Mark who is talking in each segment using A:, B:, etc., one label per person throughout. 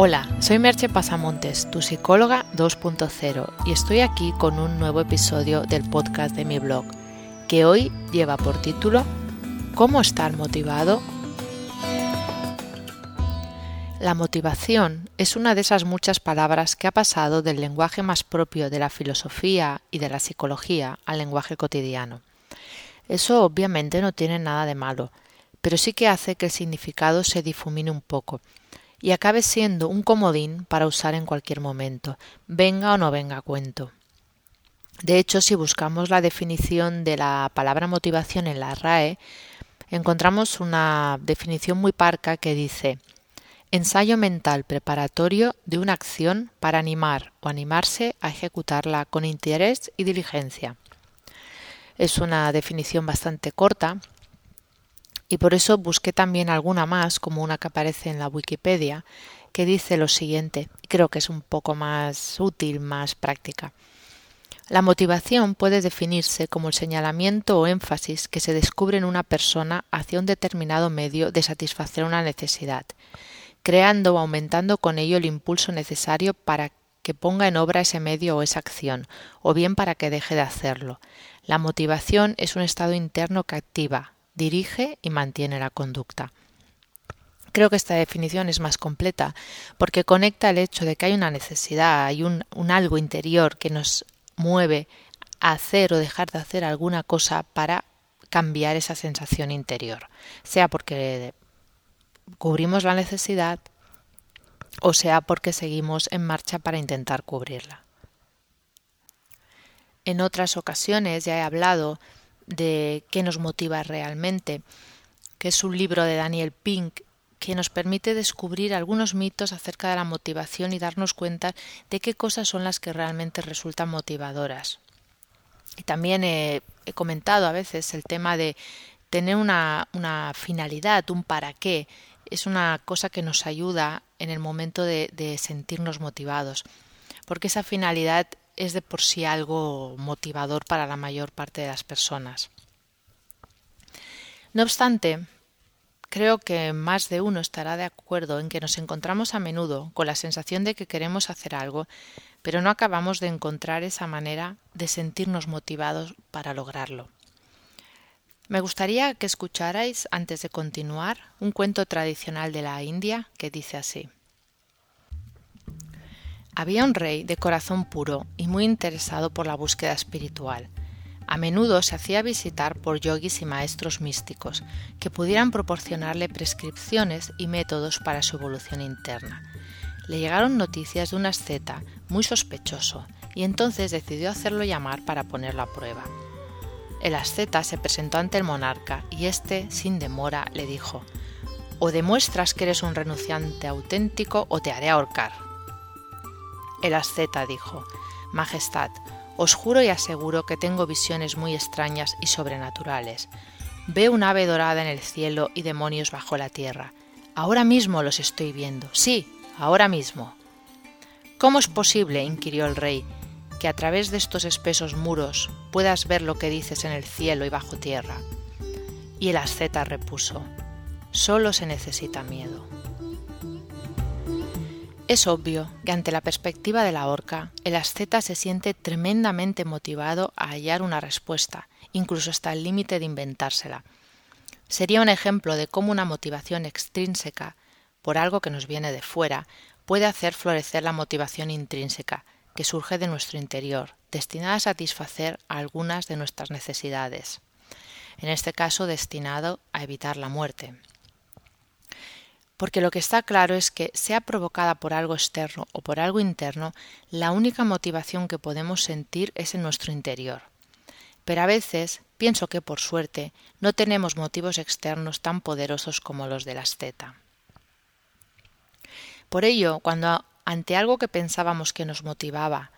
A: Hola, soy Merche Pasamontes, tu psicóloga 2.0, y estoy aquí con un nuevo episodio del podcast de mi blog, que hoy lleva por título ¿Cómo estar motivado? La motivación es una de esas muchas palabras que ha pasado del lenguaje más propio de la filosofía y de la psicología al lenguaje cotidiano. Eso obviamente no tiene nada de malo, pero sí que hace que el significado se difumine un poco y acabe siendo un comodín para usar en cualquier momento, venga o no venga cuento. De hecho, si buscamos la definición de la palabra motivación en la RAE, encontramos una definición muy parca que dice ensayo mental preparatorio de una acción para animar o animarse a ejecutarla con interés y diligencia. Es una definición bastante corta y por eso busqué también alguna más, como una que aparece en la Wikipedia, que dice lo siguiente, creo que es un poco más útil, más práctica. La motivación puede definirse como el señalamiento o énfasis que se descubre en una persona hacia un determinado medio de satisfacer una necesidad, creando o aumentando con ello el impulso necesario para que ponga en obra ese medio o esa acción, o bien para que deje de hacerlo. La motivación es un estado interno que activa, dirige y mantiene la conducta. Creo que esta definición es más completa porque conecta el hecho de que hay una necesidad, hay un, algo interior que nos mueve a hacer o dejar de hacer alguna cosa para cambiar esa sensación interior, sea porque cubrimos la necesidad o sea porque seguimos en marcha para intentar cubrirla. En otras ocasiones ya he hablado de qué nos motiva realmente, que es un libro de Daniel Pink que nos permite descubrir algunos mitos acerca de la motivación y darnos cuenta de qué cosas son las que realmente resultan motivadoras. Y también he, comentado a veces el tema de tener una, una, finalidad, un para qué. Es una cosa que nos ayuda en el momento de, de sentirnos motivados, porque esa finalidad es de por sí algo motivador para la mayor parte de las personas. No obstante, creo que más de uno estará de acuerdo en que nos encontramos a menudo con la sensación de que queremos hacer algo, pero no acabamos de encontrar esa manera de sentirnos motivados para lograrlo. Me gustaría que escucharais, antes de continuar, un cuento tradicional de la India que dice así. Había un rey de corazón puro y muy interesado por la búsqueda espiritual. A menudo se hacía visitar por yogis y maestros místicos que pudieran proporcionarle prescripciones y métodos para su evolución interna. Le llegaron noticias de un asceta muy sospechoso y entonces decidió hacerlo llamar para ponerlo a prueba. El asceta se presentó ante el monarca y éste, sin demora, le dijo O demuestras que eres un renunciante auténtico o te haré ahorcar. El asceta dijo Majestad, os juro y aseguro que tengo visiones muy extrañas y sobrenaturales. Veo un ave dorada en el cielo y demonios bajo la tierra. Ahora mismo los estoy viendo. Sí, ahora mismo. ¿Cómo es posible, inquirió el rey, que a través de estos espesos muros puedas ver lo que dices en el cielo y bajo tierra? Y el asceta repuso, solo se necesita miedo. Es obvio que ante la perspectiva de la horca, el asceta se siente tremendamente motivado a hallar una respuesta, incluso hasta el límite de inventársela. Sería un ejemplo de cómo una motivación extrínseca, por algo que nos viene de fuera, puede hacer florecer la motivación intrínseca, que surge de nuestro interior, destinada a satisfacer algunas de nuestras necesidades. En este caso, destinado a evitar la muerte porque lo que está claro es que, sea provocada por algo externo o por algo interno, la única motivación que podemos sentir es en nuestro interior. Pero a veces, pienso que por suerte, no tenemos motivos externos tan poderosos como los de la asceta. Por ello, cuando ante algo que pensábamos que nos motivaba,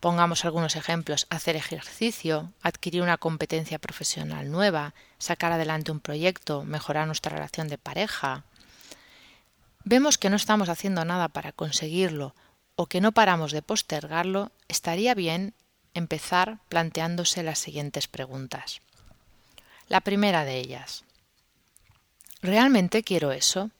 A: Pongamos algunos ejemplos, hacer ejercicio, adquirir una competencia profesional nueva, sacar adelante un proyecto, mejorar nuestra relación de pareja. Vemos que no estamos haciendo nada para conseguirlo o que no paramos de postergarlo, estaría bien empezar planteándose las siguientes preguntas. La primera de ellas. ¿Realmente quiero eso?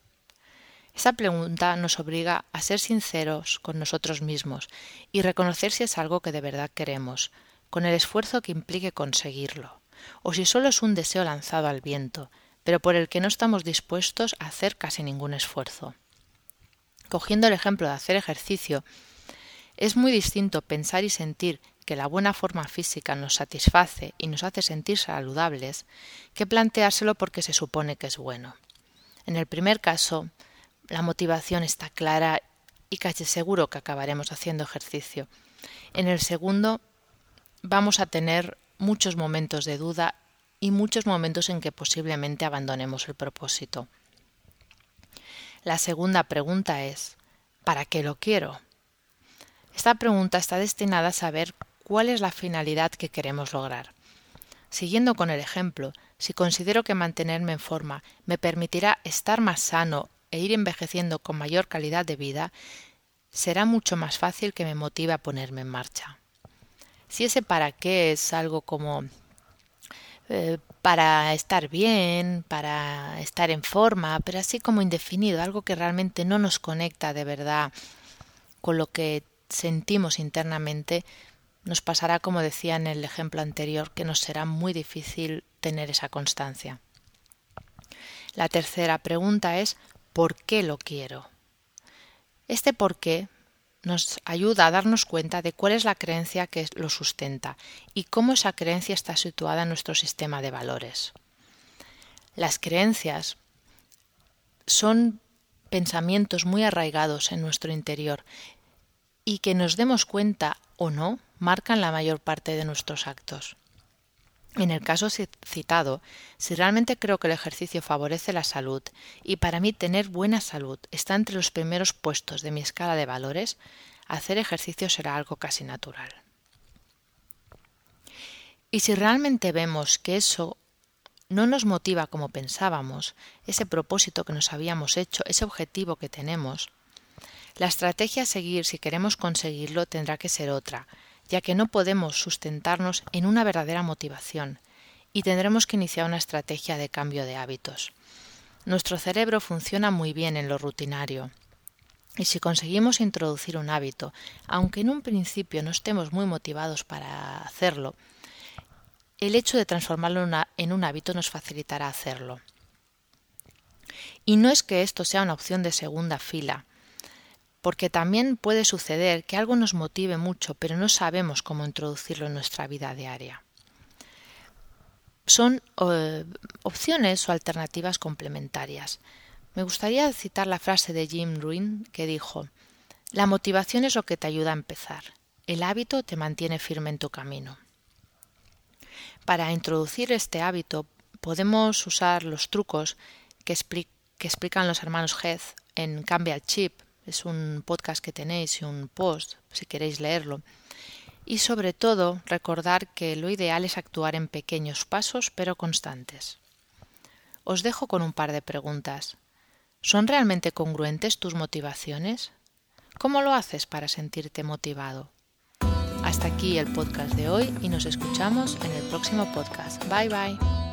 A: Esta pregunta nos obliga a ser sinceros con nosotros mismos y reconocer si es algo que de verdad queremos, con el esfuerzo que implique conseguirlo, o si solo es un deseo lanzado al viento, pero por el que no estamos dispuestos a hacer casi ningún esfuerzo. Cogiendo el ejemplo de hacer ejercicio, es muy distinto pensar y sentir que la buena forma física nos satisface y nos hace sentir saludables que planteárselo porque se supone que es bueno. En el primer caso, la motivación está clara y casi seguro que acabaremos haciendo ejercicio. En el segundo, vamos a tener muchos momentos de duda y muchos momentos en que posiblemente abandonemos el propósito. La segunda pregunta es ¿para qué lo quiero? Esta pregunta está destinada a saber cuál es la finalidad que queremos lograr. Siguiendo con el ejemplo, si considero que mantenerme en forma me permitirá estar más sano e ir envejeciendo con mayor calidad de vida, será mucho más fácil que me motive a ponerme en marcha. Si ese para qué es algo como eh, para estar bien, para estar en forma, pero así como indefinido, algo que realmente no nos conecta de verdad con lo que sentimos internamente, nos pasará, como decía en el ejemplo anterior, que nos será muy difícil tener esa constancia. La tercera pregunta es ¿por qué lo quiero? Este por qué nos ayuda a darnos cuenta de cuál es la creencia que lo sustenta y cómo esa creencia está situada en nuestro sistema de valores. Las creencias son pensamientos muy arraigados en nuestro interior y que nos demos cuenta o no marcan la mayor parte de nuestros actos. En el caso citado, si realmente creo que el ejercicio favorece la salud y para mí tener buena salud está entre los primeros puestos de mi escala de valores, hacer ejercicio será algo casi natural. Y si realmente vemos que eso no nos motiva como pensábamos, ese propósito que nos habíamos hecho, ese objetivo que tenemos, la estrategia a seguir si queremos conseguirlo tendrá que ser otra, ya que no podemos sustentarnos en una verdadera motivación y tendremos que iniciar una estrategia de cambio de hábitos. Nuestro cerebro funciona muy bien en lo rutinario. Y si conseguimos introducir un hábito, aunque en un principio no estemos muy motivados para hacerlo, el hecho de transformarlo en un hábito nos facilitará hacerlo. Y no es que esto sea una opción de segunda fila, porque también puede suceder que algo nos motive mucho, pero no sabemos cómo introducirlo en nuestra vida diaria. Son eh, opciones o alternativas complementarias. Me gustaría citar la frase de Jim Ruin que dijo La motivación es lo que te ayuda a empezar. El hábito te mantiene firme en tu camino. Para introducir este hábito podemos usar los trucos que, explican los hermanos Heath en Cambia el Chip, es un podcast que tenéis y un post si queréis leerlo. Y sobre todo recordar que lo ideal es actuar en pequeños pasos pero constantes. Os dejo con un par de preguntas. ¿Son realmente congruentes tus motivaciones? ¿Cómo lo haces para sentirte motivado? Hasta aquí el podcast de hoy y nos escuchamos en el próximo podcast. Bye bye.